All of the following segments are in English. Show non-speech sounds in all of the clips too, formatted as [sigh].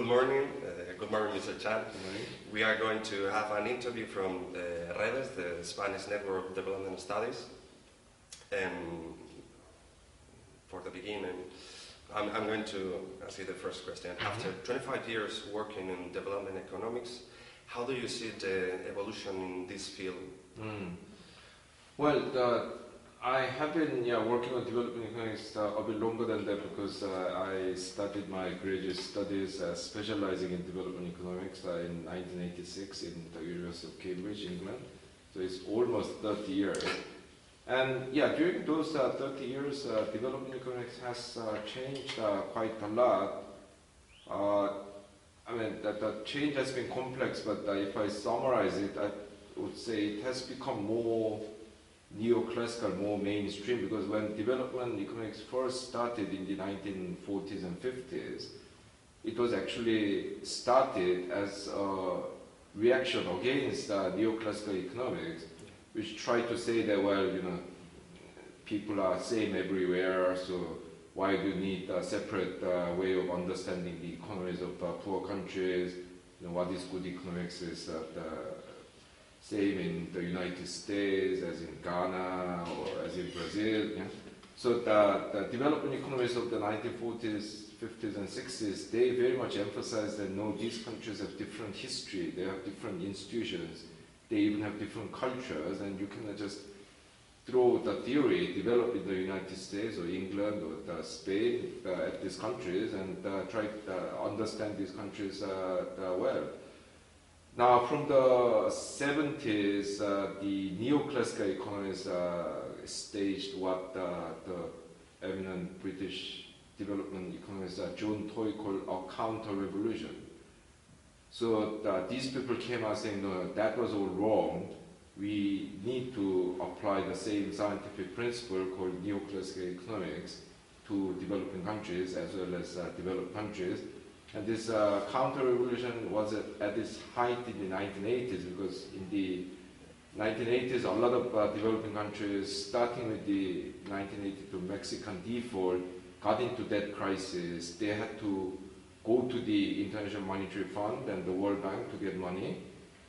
good morning. Uh, good morning, Mr. Chang. We are going to have an interview from the REDES, the Spanish Network of Development Studies. And for the beginning, I'm, I'm going to ask you the first question. After 25 years working in development economics, how do you see the evolution in this field? Mm. Well, uh, I have been yeah, working on development economics uh, a bit longer than that because uh, I started my graduate studies uh, specializing in development economics uh, in 1986 in the University of Cambridge, England. So it's almost 30 years. And yeah, during those uh, 30 years, uh, development economics has changed quite a lot. I mean, that the change has been complex, but if I summarize it, I would say it has become more neoclassical, more mainstream, because when development economics first started in the 1940s and 50s, it was actually started as a reaction against neoclassical economics, which tried to say that, well, you know, people are same everywhere, so why do you need a separate uh, way of understanding the economies of uh, poor countries? You know, what is good economics is uh, the same in the United States as in Ghana or as in Brazil. Yeah? So the, the development economies of the 1940s, 50s, and 60s, they very much emphasize that no, these countries have different history, they have different institutions, they even have different cultures, and you cannot just throw the theory developed in the United States or England or Spain uh, at these countries and uh, try to uh, understand these countries uh, well. Now, from the 70s, uh, the neoclassical economists staged what the eminent British development economist John Toye called a counter-revolution. So these people came out saying, no, that was all wrong we need to apply the same scientific principle called neoclassical economics to developing countries as well as uh, developed countries. And this uh, counter-revolution was at, at, its height in the 1980s because in the 1980s, a lot of uh, developing countries, starting with the 1982 Mexican default, got into debt crisis. They had to go to the International Monetary Fund and the World Bank to get money.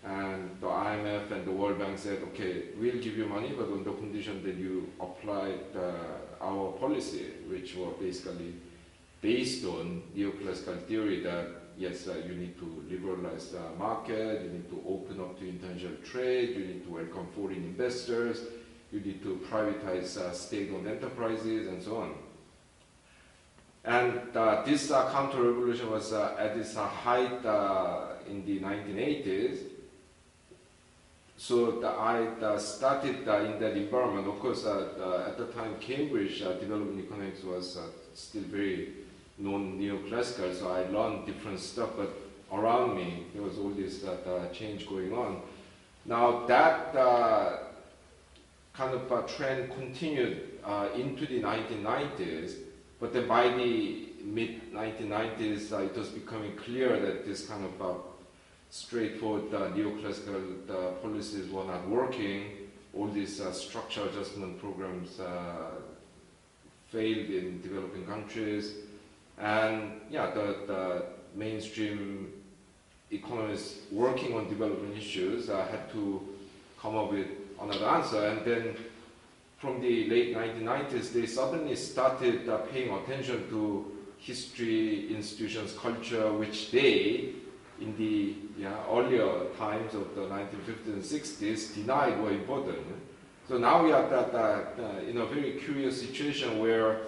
And the IMF and the World Bank said, okay, we'll give you money, but on the condition that you apply the, our policy, which were basically based on neoclassical theory that yes, uh, you need to liberalize the market, you need to open up to international trade, you need to welcome foreign investors, you need to privatize uh, state-owned enterprises, and so on. And uh, this uh, counter-revolution was uh, at its height uh, in the 1980s, so the, I started in that environment. Of course, at the time, Cambridge development economics was still very non-neoclassical, so I learned different stuff, but around me, there was all this change going on. Now, that kind of trend continued into the 1990s, but then by the mid-1990s, it was becoming clear that this kind of straightforward uh, neoclassical uh, policies were not working. All these uh, structural adjustment programs uh, failed in developing countries. And yeah, the, the mainstream economists working on development issues uh, had to come up with another answer. And then from the late 1990s, they suddenly started uh, paying attention to history, institutions, culture, which they in the yeah, earlier times of the 1950s and 60s denied were important. So now we are that, uh, in a very curious situation where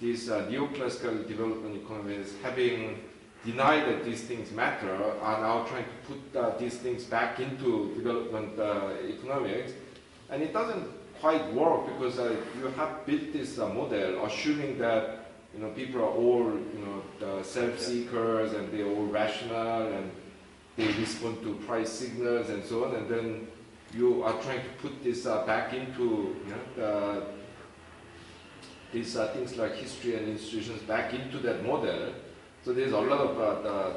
these uh, neoclassical development economies, having denied that these things matter, are now trying to put uh, these things back into development uh, economics. And it doesn't quite work because you have built this model assuming that you know, people are all, you know, self-seekers and they're all rational and they respond to price signals and so on, and then you are trying to put this uh, back into you know, the, these uh, things like history and institutions back into that model. So there's a lot of uh, the, uh,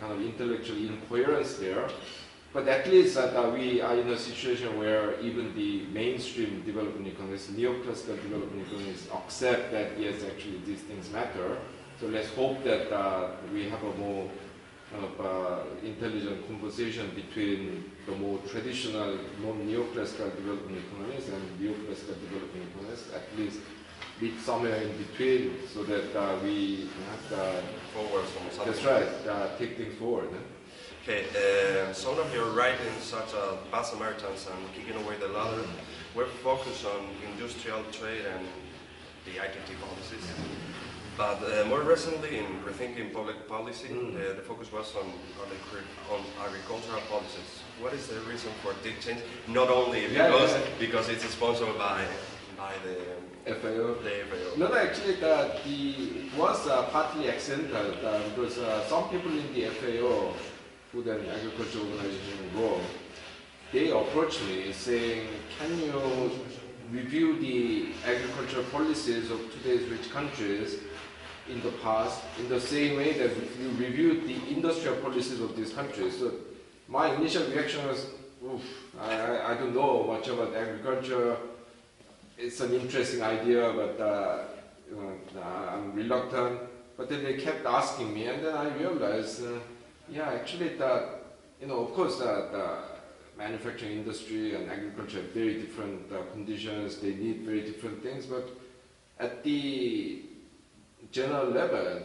kind of intellectual incoherence there. But at least uh, we are in a situation where even the mainstream development economists, neoclassical development economists, accept that yes, actually these things matter. So let's hope that uh, we have a more kind of uh, intelligent conversation between the more traditional, more neoclassical development economists and neoclassical development economists, at least meet somewhere in between so that uh, we have uh, Forward from something. that's right, uh, take things forward. Okay, uh, some of your writings, such as Bad Samaritans and Kicking Away the Ladder, were focused on industrial trade and the ITT policies. But uh, more recently, in rethinking public policy, Mm. uh, the focus was on, on, agri- on agricultural policies. What is the reason for this change? Not only Yeah, because, yeah. because it's sponsored by, by the, FAO. the FAO. No, no, actually, the, the, it was uh, partly accidental uh, because uh, some people in the FAO, Food and Agriculture Organization, GO, they approached me saying, can you review the agricultural policies of today's rich countries in the past in the same way that you reviewed the industrial policies of these countries? So my initial reaction was, Oof, I, I, I don't know much about agriculture it's an interesting idea, but uh, you know, I'm reluctant. But then they kept asking me, and then I realized, uh, yeah, actually, the, you know, of course, the, the manufacturing industry and agriculture have very different uh, conditions. They need very different things, but at the general level,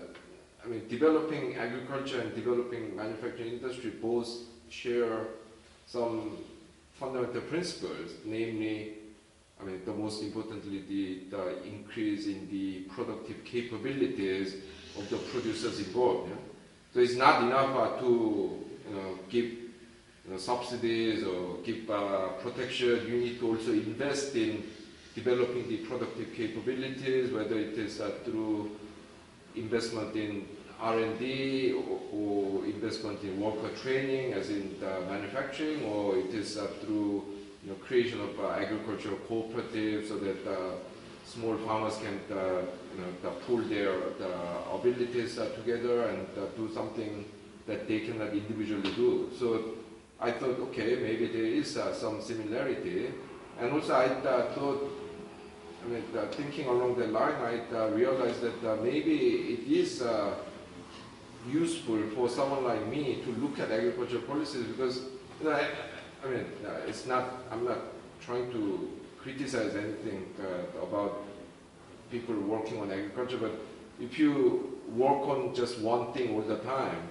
I mean, developing agriculture and developing manufacturing industry both share some fundamental principles, namely I mean, the most importantly, the, the increase in the productive capabilities of the producers involved. Yeah? So it's not enough uh, to you know, give you know, subsidies or give uh, protection. You need to also invest in developing the productive capabilities, whether it is uh, through investment in R&D or, or investment in worker training, as in manufacturing, or it is uh, through you know, creation of uh, agricultural cooperatives so that uh, small farmers can uh, you know, pool their the abilities uh, together and uh, do something that they cannot individually do. So I thought, okay, maybe there is uh, some similarity. And also I thought, I mean, thinking along that line, I realized that maybe it is useful for someone like me to look at agricultural policies because you know, I, I mean, it's not, I'm not trying to criticize anything uh, about people working on agriculture, but if you work on just one thing all the time,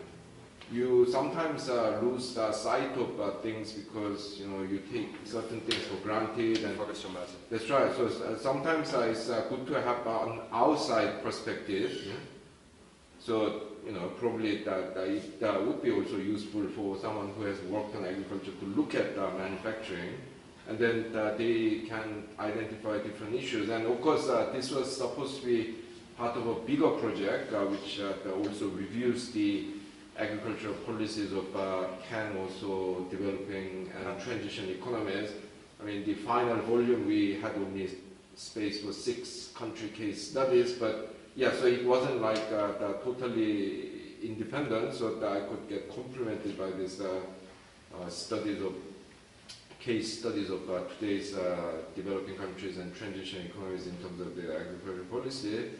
you sometimes uh, lose uh, sight of uh, things because you know you take certain things for granted and Focus that's right. So uh, sometimes uh, it's uh, good to have an outside perspective. So you know probably that, that it uh, would be also useful for someone who has worked on agriculture to look at uh, manufacturing, and then uh, they can identify different issues. And of course, uh, this was supposed to be part of a bigger project, uh, which uh, also reviews the agricultural policies of uh, CAN, also developing and transition economies. I mean, the final volume we had only space for six country case studies, but yeah, so it wasn't like uh, totally independent, so that I could get complemented by these uh, uh, studies of case studies of uh, today's developing countries and transition economies in terms of their agricultural policy.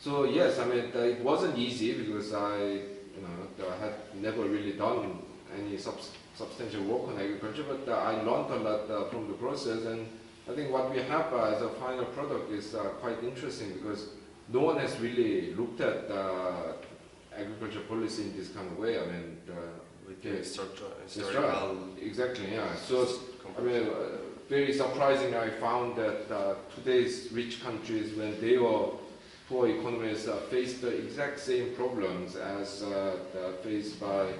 So yes, I mean it wasn't easy because I, you know, I had never really done any subs- substantial work on agriculture, but I learned a lot from the process, and I think what we have as a final product is quite interesting because no one has really looked at uh, agriculture policy in this kind of way. I mean, uh, With Okay. the That's historical exactly, yeah. So I mean, uh, very surprising. I found that uh, today's rich countries, when they were poor economies, uh, faced the exact same problems as uh, faced by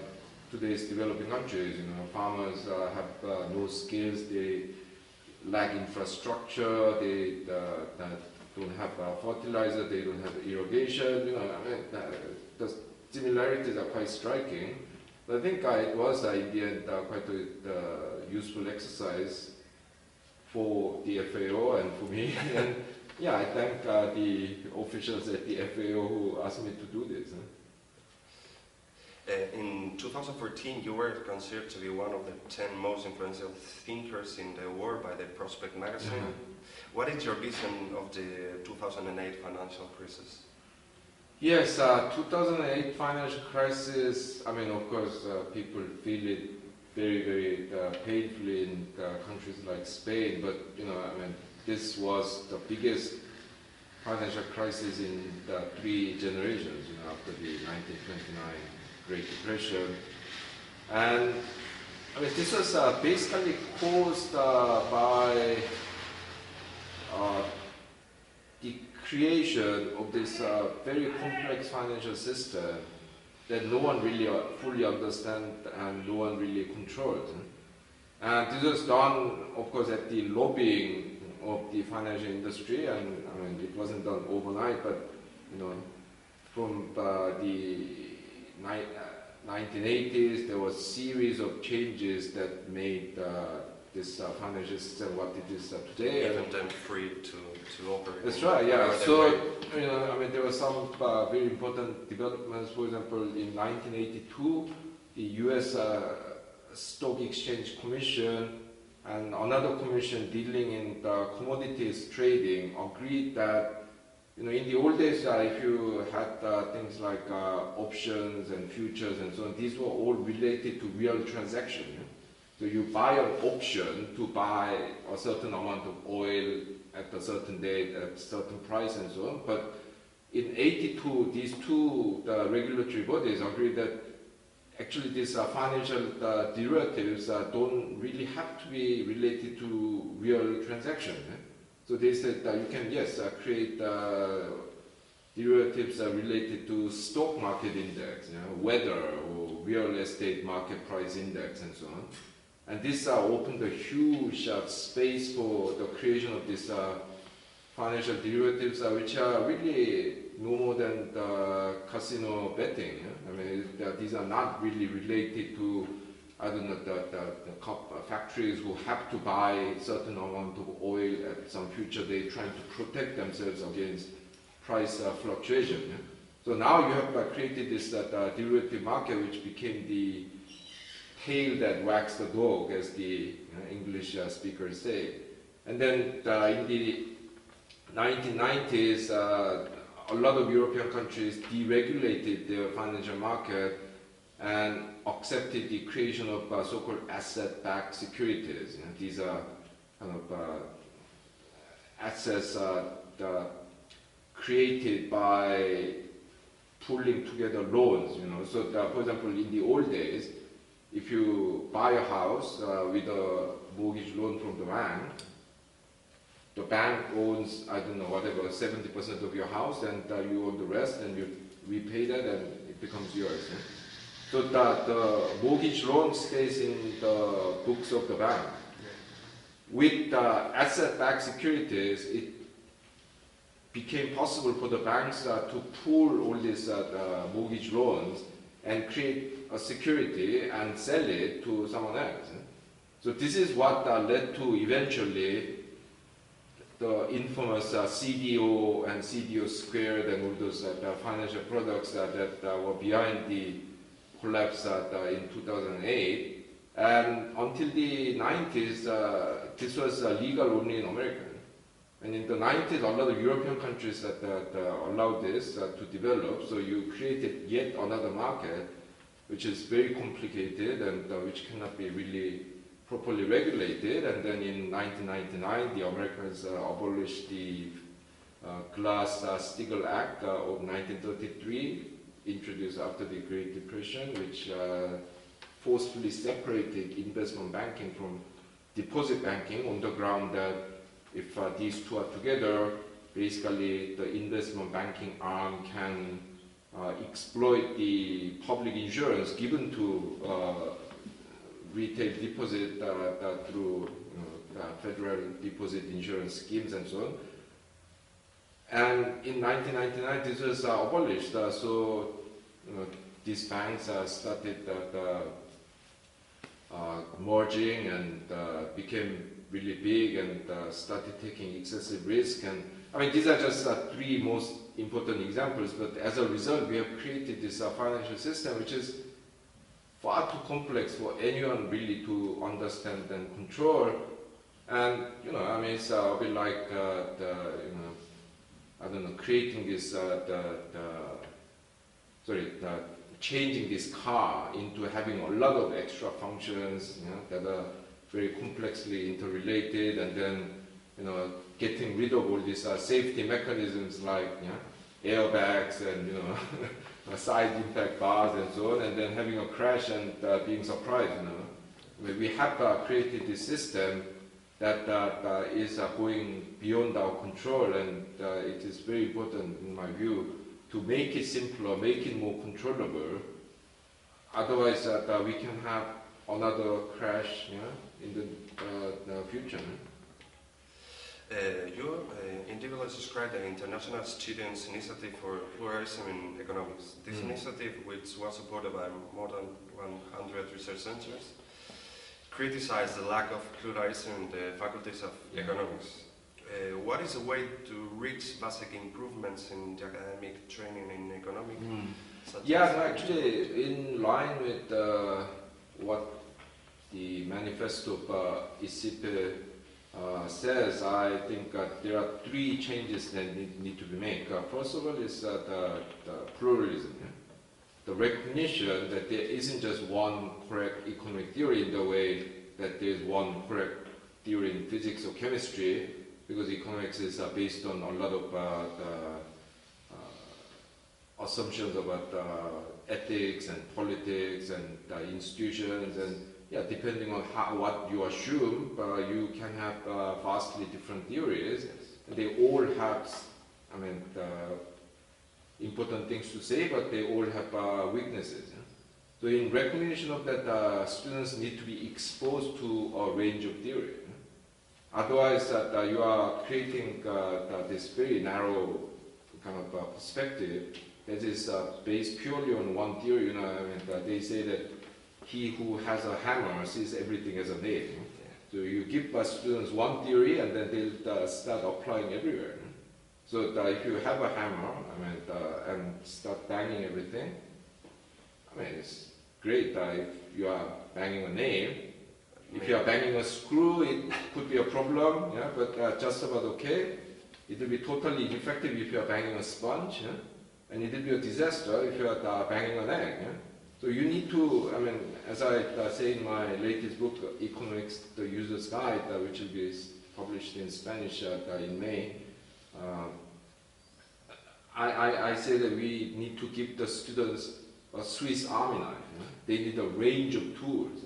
today's developing countries. You know, farmers uh, have uh, no skills, they lack infrastructure, they uh, that don't have uh, fertilizer, they don't have irrigation. You know, I mean, uh, the similarities are quite striking. But I think it was in the end quite a uh, useful exercise for the FAO and for me. [laughs] and yeah, I thank uh, the officials at the FAO who asked me to do this. huh. Uh, in 2014, you were considered to be one of the 10 most influential thinkers in the world by the Prospect magazine. Uh-huh. What is your vision of the 2008 financial crisis? Yes, uh, 2008 financial crisis. I mean, of course, uh, people feel it very, very uh, painfully in uh, countries like Spain. But you know, I mean, this was the biggest financial crisis in the three generations. You know, after the 1929 Great Depression, and I mean, this was uh, basically caused uh, by uh, the creation of this uh, very complex financial system that no one really uh, fully understands and no one really controls. And this was done, of course, at the lobbying of the financial industry, and I mean, it wasn't done overnight, but you know, from uh, the 1980s, there was a series of changes that made uh, this uh, financial system what it is uh, today. And Even them free to, to operate. that's right, yeah. So, you know, I mean, there were some uh, very important developments. For example, in 1982, the U.S. Uh, Stock Exchange Commission and another commission dealing in the commodities trading agreed that, you know, in the old days, uh, if you had uh, things like uh, options and futures and so on, these were all related to real transaction. yeah. So you buy an option to buy a certain amount of oil at a certain date at a certain price and so on. But in 82, these two uh, regulatory bodies agreed that actually these uh, financial uh, derivatives don't really have to be related to real transaction. eh? So they said that you can, yes, uh, create uh, derivatives related to stock market index, you know, weather or real estate market price index and so on. And this uh, opened a huge uh, space for the creation of these uh, financial derivatives, uh, which are really no more than the casino betting. yeah. I mean, these are not really related to, I don't know, the, the, the co- uh, factories will have to buy a certain amount of oil at some future date, trying to protect themselves against price uh, fluctuation. yeah. So now you have uh, created this uh, derivative market, which became the tail that wags the dog, as the you English uh, speakers say. And then uh, in the 1990s, uh, a lot of European countries deregulated their financial market and accepted the creation of uh, so-called asset-backed securities. You know, these are kind of uh, assets uh, created by pulling together loans. You know, so that, for example, in the old days, if you buy a house uh, with a mortgage loan from the bank, the bank owns, I don't know, whatever, 70% of your house, and uh, you own the rest, and you repay that, and it becomes yours. So that the mortgage loan stays in the books of the bank. With uh, asset-backed securities, it became possible for the banks uh, to pool all these uh, the mortgage loans and create a security and sell it to someone else. So this is what uh, led to eventually the infamous uh, CDO and CDO squared and all those uh, the financial products uh, that were behind the collapse uh, in 2008. And until the 90s, uh, this was legal only in America. And in the 90s, a lot of European countries that, that uh, allowed this uh, to develop. So you created yet another market, which is very complicated and uh, which cannot be really properly regulated. And then in 1999, the Americans uh, abolished the Glass-Steagall Act of 1933, introduced after the Great Depression, which uh, forcefully separated investment banking from deposit banking on the ground that if uh, these two are together, basically the investment banking arm can uh, exploit the public insurance given to uh, retail deposit uh, uh, through you know, federal deposit insurance schemes and so on. And in 1999, this was abolished. So these banks started uh, merging and uh, became really big and uh, started taking excessive risk. And I mean, these are just three most important examples. But as a result, we have created this financial system, which is far too complex for anyone really to understand and control. And you know, I mean, it's a bit like the you know, I don't know, creating this the, the sorry, the, changing this car into having a lot of extra functions you know, that are very complexly interrelated, and then you know getting rid of all these uh, safety mechanisms like you know, airbags and you know [laughs] side impact bars and so on, and then having a crash and uh, being surprised. You know, we have uh, created this system that uh, is uh, going beyond our control, and uh, it is very important, in my view, to make it simpler, make it more controllable. Otherwise, uh, we can have another crash yeah, in the, uh, the future. Uh, you uh, individually described the International Students Initiative for Pluralism in Economics. This mm. initiative, which was supported by more than 100 research centers, criticized the lack of pluralism in the faculties of yeah. economics. Uh, what is a way to reach basic improvements in the academic training in economics? Mm. Yeah, so actually, in line with uh, what the manifesto of uh, uh, says, I think uh, there are three changes that need, need to be made. Uh, first of all, is uh, the, the, pluralism. Yeah? The recognition that there isn't just one correct economic theory in the way that there's one correct theory in physics or chemistry, because economics is uh, based on a lot of uh, the, uh, assumptions about uh, ethics and politics and institutions and yeah, depending on how, what you assume, you can have vastly different theories. And they all have, I mean, important things to say, but they all have weaknesses. Yeah? So in recognition of that, uh, students need to be exposed to a range of theory. Otherwise, that uh, you are creating uh, this very narrow kind of uh, perspective that is uh, based purely on one theory. You know, I mean, they say that he who has a hammer sees everything as a nail. So you give students one theory, and then they'll uh, start applying everywhere. So if you have a hammer, I mean, and start banging everything, I mean, it's great if you are banging a nail if you are banging a screw, it could be a problem, yeah, but uh, just about okay. It will be totally ineffective if you are banging a sponge, yeah? and it will be a disaster if you are uh, banging an egg. Yeah? So you need to, I mean, as I uh, say in my latest book, Economics, the User's Guide, uh, which will be published in Spanish uh, in May, uh, I, I, I, say that we need to give the students a Swiss army knife. They need a range of tools.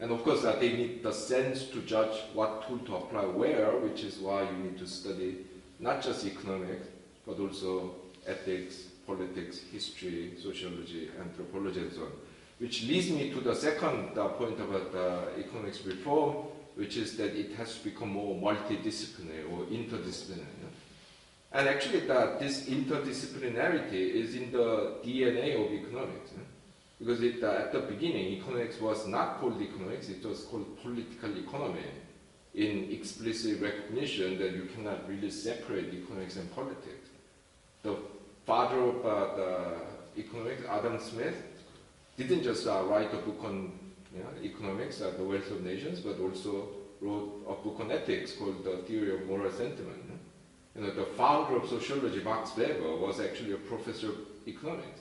And of course, uh, they need the sense to judge what tool to apply where, which is why you need to study not just economics, but also ethics, politics, history, sociology, anthropology, and so on. Which leads me to the second uh, point about uh, economics reform, which is that it has to become more multidisciplinary or interdisciplinary. And actually, that this interdisciplinarity is in the DNA of economics. Because it, uh, at the beginning, economics was not called economics, it was called political economy in explicit recognition that you cannot really separate economics and politics. The father of uh, the economics, Adam Smith, didn't just uh, write a book on you know, economics, uh, The Wealth of Nations, but also wrote a book on ethics called The Theory of Moral Sentiment. You know, the founder of sociology, Max Weber, was actually a professor of economics.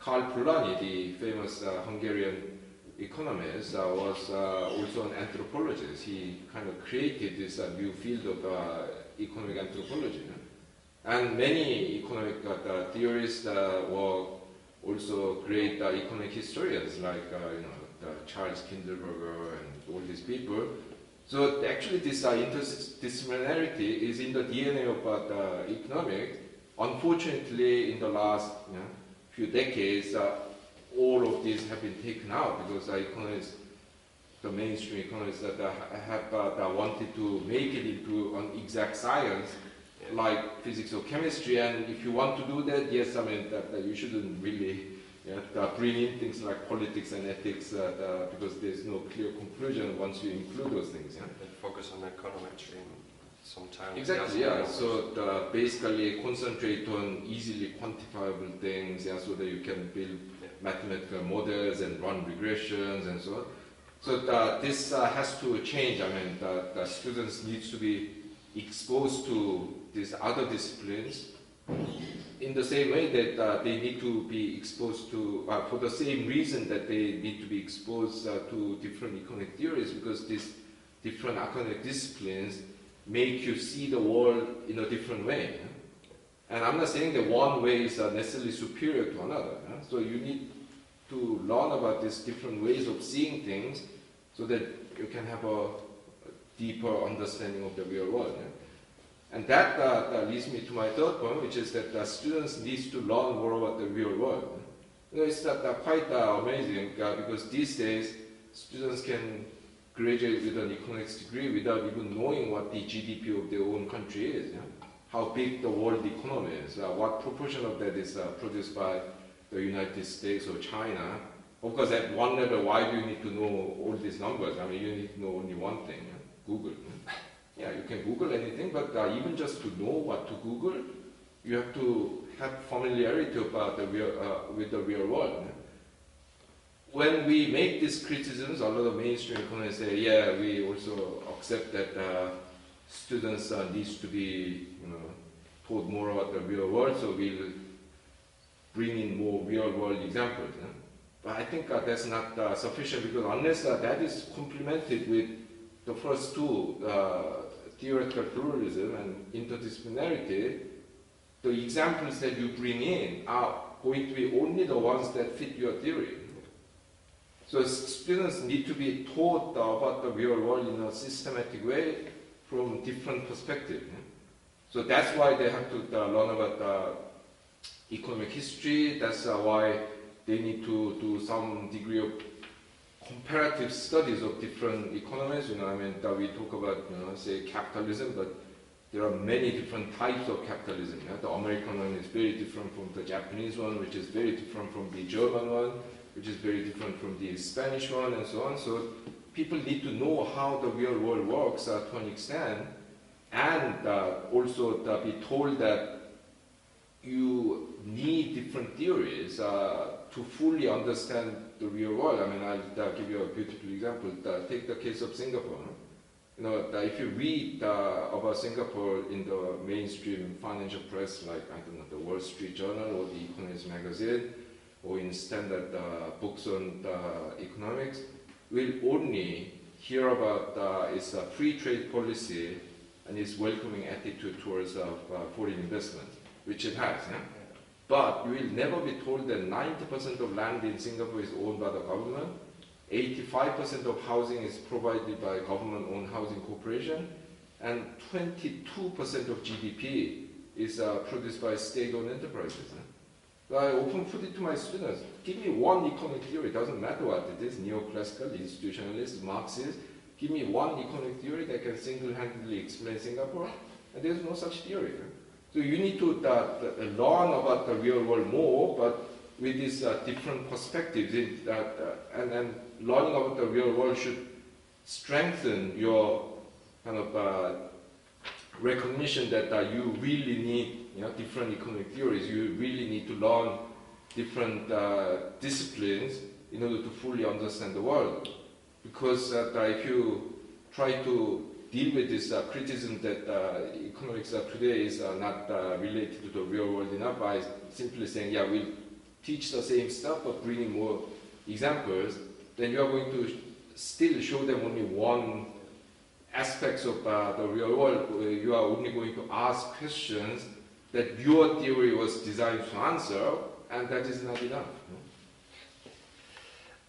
Karl Polanyi, the famous uh, Hungarian economist, uh, was uh, also an anthropologist. He kind of created this uh, new field of uh, economic anthropology. And many economic theorists were also great economic historians like you know, Charles Kindleberger and all these people. So actually this interdisciplinarity is in the DNA of economics. Unfortunately, in the last you know, few decades, uh, all of these have been taken out because economists, the mainstream economists that uh, have uh, that wanted to make it into an exact science like physics or chemistry. And if you want to do that, yes, I mean that, that you shouldn't really yeah, bring in things like politics and ethics uh, because there's no clear conclusion once you include those things. Yeah? And focus on econometry sometimes. Exactly, yeah. So basically concentrate on easily quantifiable things, yeah, so that you can build yeah. mathematical models and run regressions and so on. So the, this uh, has to change. I mean, the, the students need to be exposed to these other disciplines in the same way that uh, they need to be exposed to, uh, for the same reason that they need to be exposed uh, to different economic theories, because these different economic disciplines make you see the world in a different way. And I'm not saying that one way is uh, necessarily superior to another. So you need to learn about these different ways of seeing things so that you can have a deeper understanding of the real world. And that, uh, that, leads me to my third point, which is that the students need to learn more about the real world. You know, it's that, quite uh, amazing uh, because these days students can graduate with an economics degree without even knowing what the GDP of their own country is, how big the world economy is, uh, what proportion of that is uh, produced by the United States or China. Of course, at one level, why do you need to know all these numbers? I mean, you need to know only one thing, Google. Yeah, you can Google anything, but uh, even just to know what to Google, you have to have familiarity about the real, uh, with the real world. When we make these criticisms, a lot of mainstream economists say, yeah, we also accept that uh, students uh, to be, you know, taught more about the real world, so we'll bring in more real world examples. But I think uh, that's not uh, sufficient because unless uh, that is complemented with the first two, uh, theoretical pluralism and interdisciplinarity, the examples that you bring in are going to be only the ones that fit your theory. So students need to be taught about the real world in a systematic way from different perspectives. So that's why they have to uh, learn about uh, economic history. That's uh, why they need to do some degree of comparative studies of different economies. You know, I mean, that we talk about, you know, say capitalism, but there are many different types of capitalism. The American one is very different from the Japanese one, which is very different from the German one, which is very different from the Spanish one, and so on. So people need to know how the real world works uh, to an extent, and uh, also uh, be told that you need different theories uh, to fully understand the real world. I mean, I'll uh, give you a beautiful example. Uh, take the case of Singapore. You know, if you read uh, about Singapore in the mainstream financial press, like, I don't know, the Wall Street Journal or the Economist magazine, or in standard uh, books on uh, economics, we'll only hear about uh, its free trade policy and its welcoming attitude towards foreign investment, which it has. Yeah? But you will never be told that 90% of land in Singapore is owned by the government, 85% of housing is provided by government-owned housing corporation, and 22% of GDP is uh, produced by state-owned enterprises. I often put it to my students, give me one economic theory, it doesn't matter what it is, neoclassical, institutionalist, Marxist, give me one economic theory that can single-handedly explain Singapore, and there's no such theory. So you need to uh, uh, learn about the real world more, but with these uh, different perspectives. In that, uh, and, and learning about the real world should strengthen your kind of uh, recognition that uh, you really need know, different economic theories. You really need to learn different disciplines in order to fully understand the world. Because if you try to deal with this uh, criticism that uh, economics uh, today is uh, not uh, related to the real world enough by simply saying, yeah, we teach the same stuff but bringing more examples, then you are going to still show them only one aspects of uh, the real world. You are only going to ask questions that your theory was designed to answer, and that is not enough.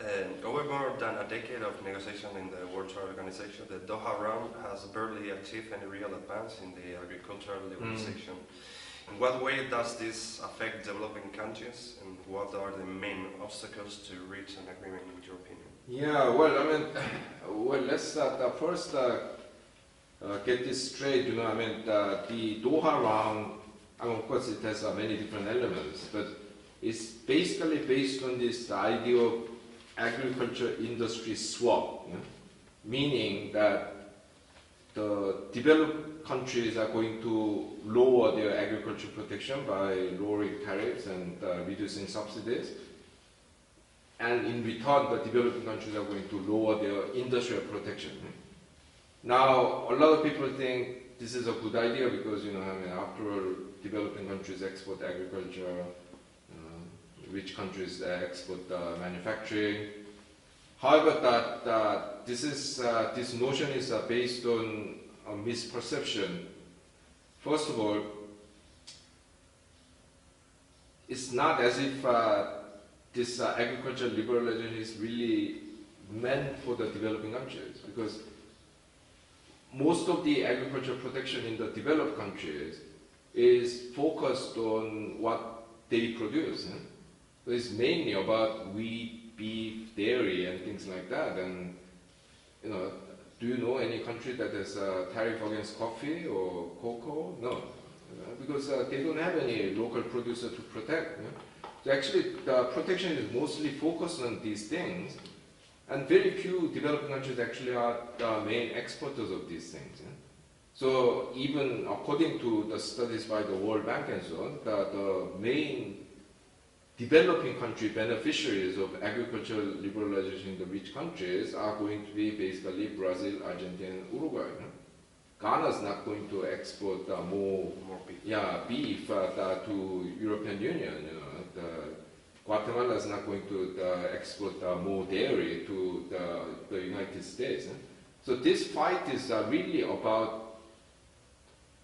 Um, over more than a decade of negotiation in the World Trade Organization, the Doha round has barely achieved any real advance in the agricultural liberalization. Mm. In what way does this affect developing countries, and what are the main obstacles to reach an agreement, in your opinion? Yeah, well, I mean, [sighs] well, let's uh, first uh, uh, get this straight. You know, I mean, the Doha round, I mean, of course, it has uh, many different elements, but it's basically based on this idea of agriculture industry swap, meaning that the developed countries are going to lower their agriculture protection by lowering tariffs and uh, reducing subsidies. And in return, the developing countries are going to lower their industrial protection. Now, a lot of people think this is a good idea because you know, I mean, after all, developing countries export agriculture, uh, rich countries export uh, manufacturing. However, that, that this is uh, this notion is uh, based on a misperception. First of all, it's not as if uh, this uh, agricultural liberalization is really meant for the developing countries because most of the agricultural protection in the developed countries is focused on what they produce. eh? So it's mainly about wheat, beef, dairy, and things like that. And you know, do you know any country that has a tariff against coffee or cocoa? No, Uh, because uh, they don't have any local producer to protect. yeah. So actually, the protection is mostly focused on these things, and very few developing countries actually are the main exporters of these things. yeah. So even according to the studies by the World Bank and so on, the, the main developing country beneficiaries of agricultural liberalization in the rich countries are going to be basically Brazil, Argentina, and Uruguay. no? Ghana is not going to export uh, more More beef. yeah, beef uh, the- to European Union. You know, the Guatemala is not going to uh, export uh, more dairy to the, the United States. eh. So this fight is uh, really about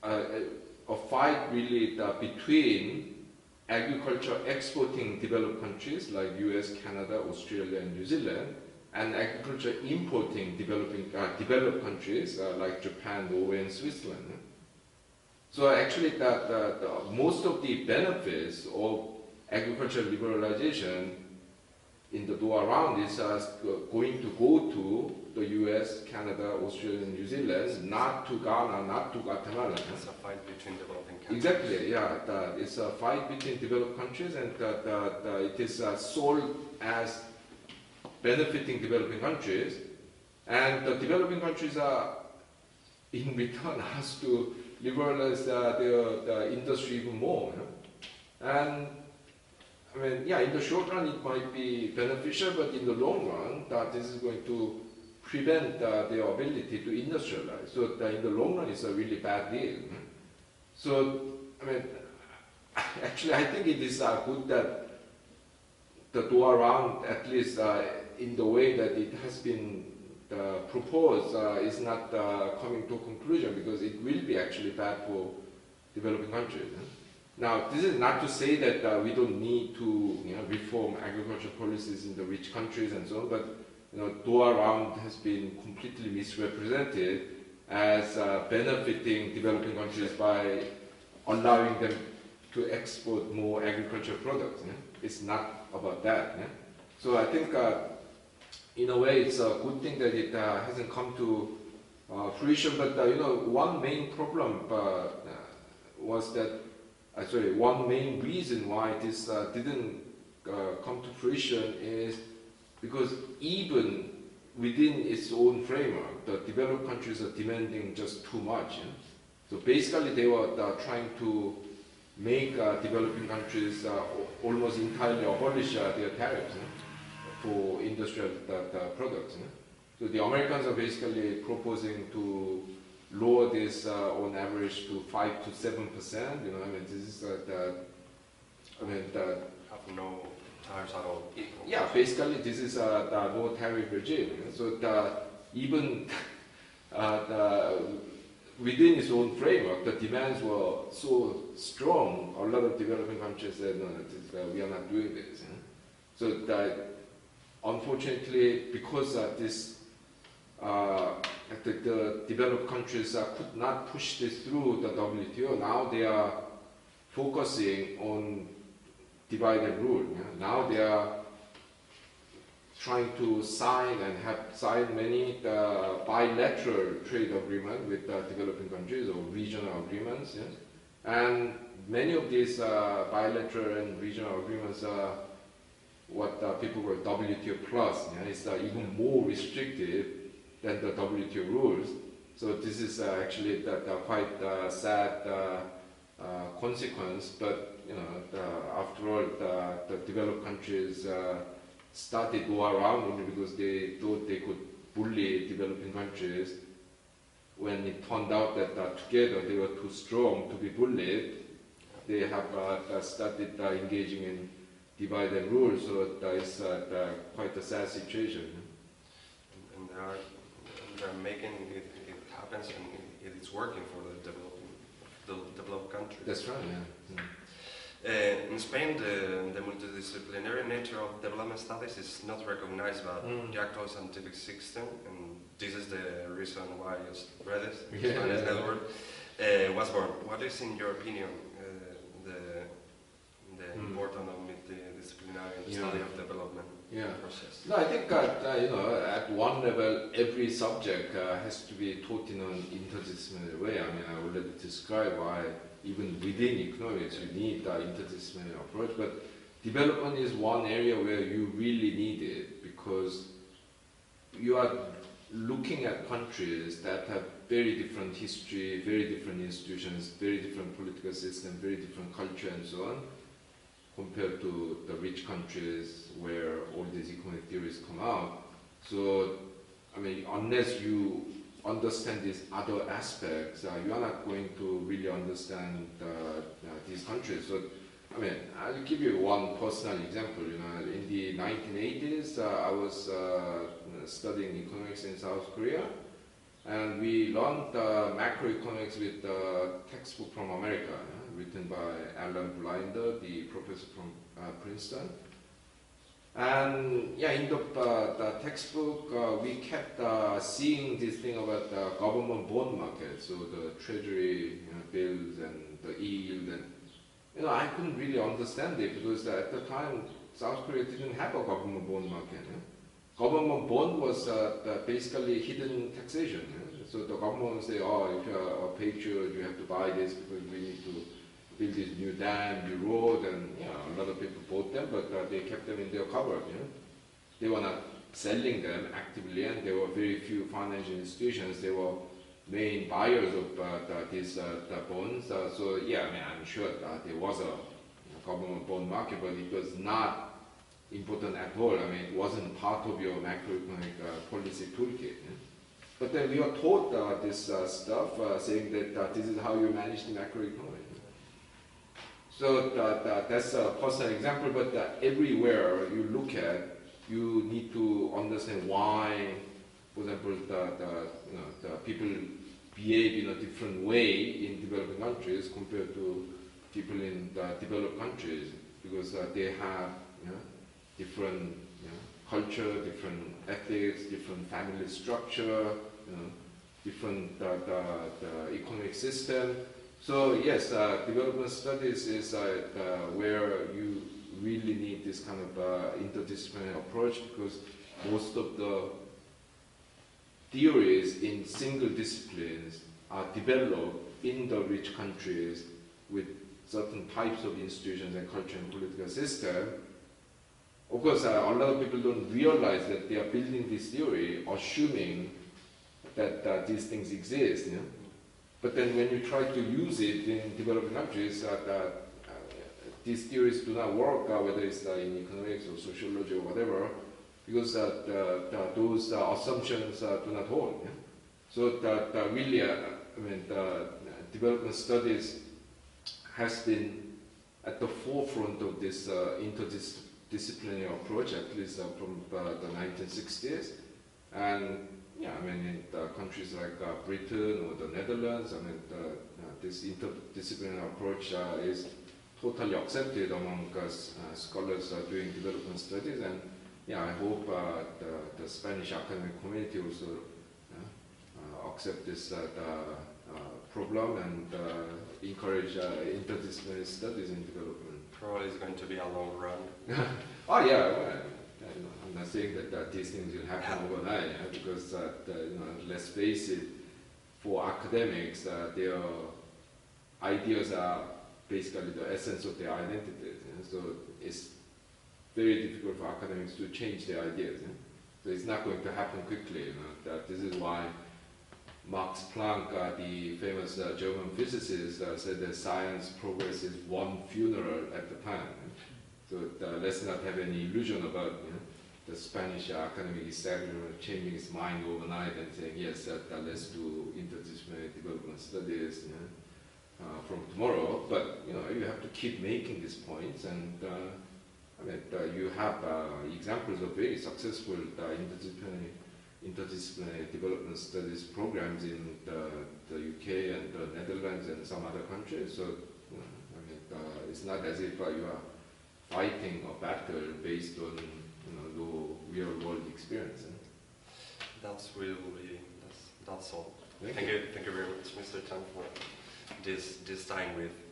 a a fight really uh, between agriculture exporting developed countries like US, Canada, Australia, and New Zealand, and agriculture importing developing uh, developed countries uh, like Japan, Norway, and Switzerland. So actually, the, the, most of the benefits of agricultural liberalization in the Doha round is uh, going to go to the U.S., Canada, Australia, and New Zealand, not to Ghana, not to Guatemala. It's a fight between developing countries. Exactly, yeah. The, it's a fight between developed countries, and the, the, it is uh, sold as benefiting developing countries, and the developing countries are, [laughs] in return, asked to liberalize uh, their, their industry even more. you know. And I mean, yeah, in the short run it might be beneficial, but in the long run, that this is going to prevent uh, their ability to industrialize. So in the long run, it's a really bad deal. So, I mean, [laughs] actually, I think it is uh, good that the Doha round, at least uh, in the way that it has been uh, proposed, uh, is not uh, coming to a conclusion because it will be actually bad for developing countries. Now, this is not to say that we don't need to you know, reform agricultural policies in the rich countries and so on, but you know, Doha round has been completely misrepresented as uh, benefiting developing countries by allowing them to export more agricultural products. yeah. It's not about that. yeah. So I think, uh, in a way, it's a good thing that it uh, hasn't come to uh, fruition. But uh, you know, one main problem uh, was that, sorry, one main reason why this didn't come to fruition is because even within its own framework, the developed countries are demanding just too much. yeah. So basically, they were trying to make uh, developing countries uh, almost entirely abolish uh, their tariffs yeah, for industrial products. yeah. So the Americans are basically proposing to lower this uh, on average to five to seven percent. You know, I mean, this is uh, the, I mean, the Have no all. yeah, basically this is uh, the no tariff regime. So the, even [laughs] uh, the, within its own framework, the demands were so strong. A lot of developing countries said, no, we are not doing this. So that, unfortunately, because uh, this, uh, the, the developed countries uh, could not push this through the WTO, now they are focusing on divide and rule. yeah. Now they are trying to sign and have signed many uh, bilateral trade agreement with uh, developing countries or regional agreements. And many of these uh, bilateral and regional agreements are what people call WTO plus. Yeah? It's uh, even more restrictive than the WTO rules. So this is uh, actually that uh, quite sad consequence. But you know, the, after all, the, the developed countries uh, started go around only because they thought they could bully developing countries when it turned out that uh, together they were too strong to be bullied, they have uh, started uh, engaging in divide and rule. So that is uh, quite a sad situation. And, they are they're making it, it happens and it, it's working for the developing the developed countries. That's right. Yeah. Mm. Uh, in Spain, the, the, multidisciplinary nature of development studies is not recognized by mm. the actual scientific system, and this is the reason why Redes, yeah, Spanish yeah. network, uh, was born. What is, in your opinion, uh, the, the mm. importance of multidisciplinary yeah. study of development yeah. process? No, I think that, uh, you know, at one level, every subject uh, has to be taught in an interdisciplinary way. I mean, I already described why even within economics, you need that interdisciplinary approach. But development is one area where you really need it because you are looking at countries that have very different history, very different institutions, very different political system, very different culture and so on, compared to the rich countries where all these economic theories come out. So, I mean, unless you understand these other aspects, uh, you are not going to really understand uh, uh, these countries. So, I mean, I'll give you one personal example. You know, in the 1980s, uh, I was uh, studying economics in South Korea, and we learned macroeconomics with a textbook from America, written by Alan Blinder, the professor from Princeton. And yeah, in the, uh, the textbook, uh, we kept uh, seeing this thing about the government bond market, so the treasury you know, bills and the yield, and you know, I couldn't really understand it because at the time South Korea didn't have a government bond market. Government bond was basically hidden taxation. So the government would say, oh, if you're a patriot, you have to buy this because we need to build this new dam, new road, and you know, a lot of people bought them, but uh, they kept them in their cupboard. You know? They were not selling them actively, and there were very few financial institutions. They were main buyers of uh, these uh, bonds. Uh, so yeah, I mean, I'm sure that there was a government bond market, but it was not important at all. I mean, it wasn't part of your macroeconomic uh, policy toolkit. But then we are taught this stuff, saying that this is how you manage the macroeconomy. So that's a personal example, but everywhere you look at, you need to understand why, for example, the, the, you know, the people behave in a different way in developing countries compared to people in the developed countries because uh, they have you know, different you know, culture, different ethics, different family structure, you know, different uh, the, the economic system. So yes, uh, development studies is uh, uh, where you really need this kind of uh, interdisciplinary approach because most of the theories in single disciplines are developed in the rich countries with certain types of institutions and culture and political system. Of course, uh, a lot of people don't realize that they are building this theory assuming that uh, these things exist. You know? But then when you try to use it in developing countries, uh, uh, these theories do not work, uh, whether it's in economics or sociology or whatever, because those assumptions do not hold. Yeah? So that really, I mean, the development studies has been at the forefront of this uh, interdisciplinary approach, at least uh, from uh, the 1960s. And yeah, I mean, in countries like uh, Britain or the Netherlands, I mean, the, uh, this interdisciplinary approach uh, is totally accepted among uh, scholars doing development studies. And yeah, I hope uh, the, the, Spanish academic community also uh, accept this problem and encourage interdisciplinary studies in development. Probably it's going to be a long run. [laughs] oh yeah, well, I'm not saying that, that these things will happen overnight, yeah, because uh, the, you know, let's face it, for academics, uh, their ideas are basically the essence of their identity. So it's very difficult for academics to change their ideas. So it's not going to happen quickly. You know, that this is why Max Planck, uh, the famous uh, German physicist, uh, said that science progresses one funeral at a time. So uh, let's not have any illusion about you know, the Spanish academic executive changing his mind overnight and saying, yes, that, that let's do interdisciplinary development studies uh, from tomorrow. But you know, you have to keep making these points, and uh, I mean, uh, you have uh, examples of very successful uh, interdisciplinary interdisciplinary development studies programs in the, the UK and the Netherlands and some other countries. So, you know, I mean, uh, it's not as if uh, you are fighting a battle based on no real world experience. eh? That's really that's, that's all. Thank Thank you. you, thank you very much, Mr. Chang, for this this time with.